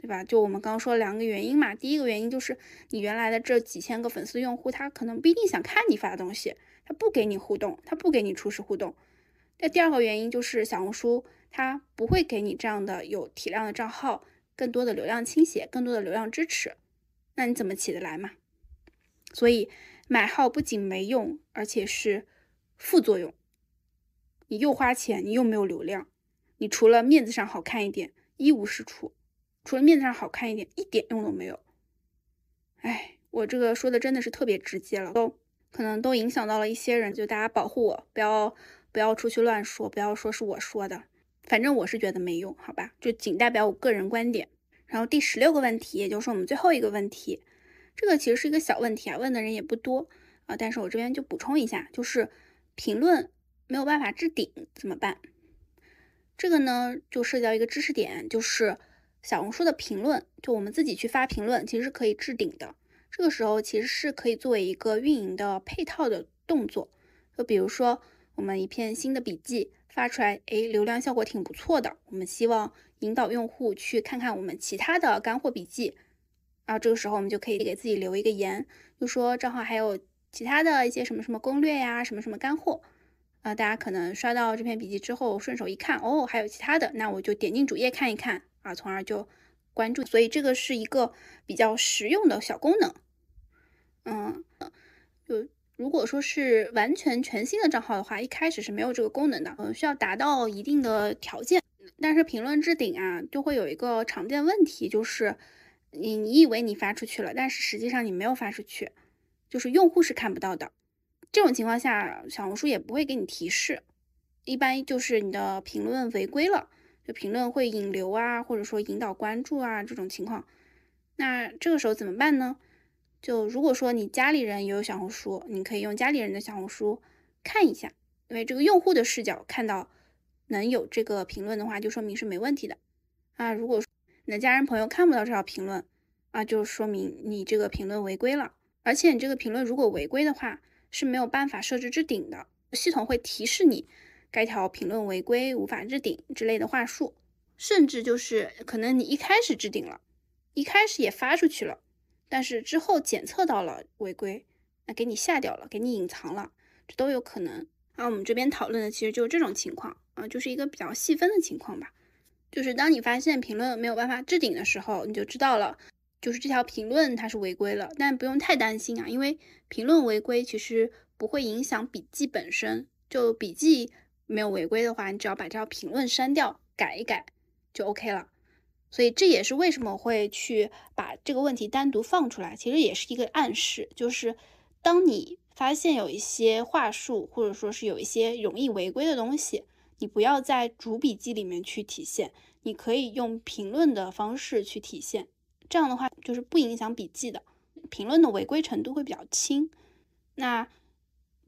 对吧？就我们刚刚说两个原因嘛，第一个原因就是你原来的这几千个粉丝用户，他可能不一定想看你发的东西，他不给你互动，他不给你初始互动。那第二个原因就是小红书它不会给你这样的有体量的账号更多的流量倾斜，更多的流量支持，那你怎么起得来嘛？所以买号不仅没用，而且是副作用。你又花钱，你又没有流量，你除了面子上好看一点，一无是处。除了面子上好看一点，一点用都没有。哎，我这个说的真的是特别直接了，都可能都影响到了一些人，就大家保护我，不要不要出去乱说，不要说是我说的，反正我是觉得没用，好吧？就仅代表我个人观点。然后第十六个问题，也就是我们最后一个问题，这个其实是一个小问题啊，问的人也不多啊，但是我这边就补充一下，就是评论没有办法置顶怎么办？这个呢，就涉及到一个知识点，就是。小红书的评论，就我们自己去发评论，其实是可以置顶的。这个时候其实是可以作为一个运营的配套的动作。就比如说，我们一篇新的笔记发出来，哎，流量效果挺不错的。我们希望引导用户去看看我们其他的干货笔记。然后这个时候我们就可以给自己留一个言，就说账号还有其他的一些什么什么攻略呀，什么什么干货。啊，大家可能刷到这篇笔记之后，顺手一看，哦，还有其他的，那我就点进主页看一看。啊，从而就关注，所以这个是一个比较实用的小功能。嗯，就如果说是完全全新的账号的话，一开始是没有这个功能的，嗯，需要达到一定的条件。但是评论置顶啊，就会有一个常见问题，就是你你以为你发出去了，但是实际上你没有发出去，就是用户是看不到的。这种情况下，小红书也不会给你提示，一般就是你的评论违规了。就评论会引流啊，或者说引导关注啊，这种情况，那这个时候怎么办呢？就如果说你家里人也有小红书，你可以用家里人的小红书看一下，因为这个用户的视角看到能有这个评论的话，就说明是没问题的啊。如果你的家人朋友看不到这条评论啊，就说明你这个评论违规了。而且你这个评论如果违规的话，是没有办法设置置顶的，系统会提示你。该条评论违规，无法置顶之类的话术，甚至就是可能你一开始置顶了，一开始也发出去了，但是之后检测到了违规，那给你下掉了，给你隐藏了，这都有可能。啊我们这边讨论的其实就是这种情况啊，就是一个比较细分的情况吧。就是当你发现评论没有办法置顶的时候，你就知道了，就是这条评论它是违规了，但不用太担心啊，因为评论违规其实不会影响笔记本身，就笔记。没有违规的话，你只要把这条评论删掉，改一改就 OK 了。所以这也是为什么会去把这个问题单独放出来，其实也是一个暗示，就是当你发现有一些话术，或者说是有一些容易违规的东西，你不要在主笔记里面去体现，你可以用评论的方式去体现。这样的话就是不影响笔记的，评论的违规程度会比较轻。那。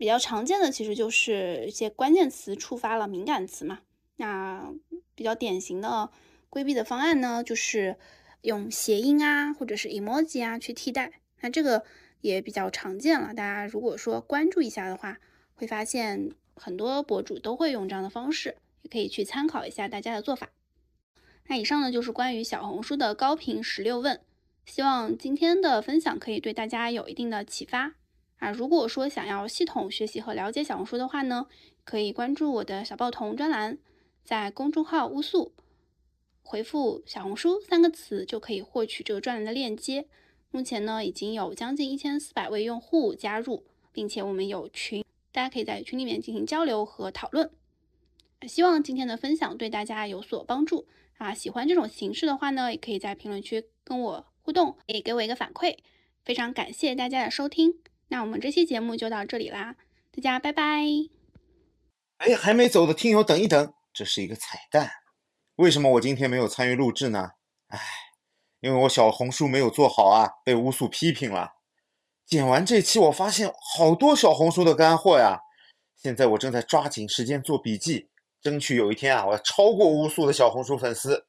比较常见的其实就是一些关键词触发了敏感词嘛。那比较典型的规避的方案呢，就是用谐音啊，或者是 emoji 啊去替代。那这个也比较常见了。大家如果说关注一下的话，会发现很多博主都会用这样的方式，也可以去参考一下大家的做法。那以上呢就是关于小红书的高频十六问，希望今天的分享可以对大家有一定的启发。啊，如果说想要系统学习和了解小红书的话呢，可以关注我的小报童专栏，在公众号乌素回复“小红书”三个词就可以获取这个专栏的链接。目前呢，已经有将近一千四百位用户加入，并且我们有群，大家可以在群里面进行交流和讨论。希望今天的分享对大家有所帮助啊！喜欢这种形式的话呢，也可以在评论区跟我互动，也给我一个反馈。非常感谢大家的收听。那我们这期节目就到这里啦，大家拜拜。哎，还没走的听友等一等，这是一个彩蛋。为什么我今天没有参与录制呢？哎，因为我小红书没有做好啊，被乌素批评了。剪完这期，我发现好多小红书的干货呀。现在我正在抓紧时间做笔记，争取有一天啊，我要超过乌素的小红书粉丝。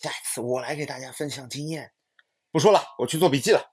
下次我来给大家分享经验。不说了，我去做笔记了。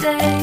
day.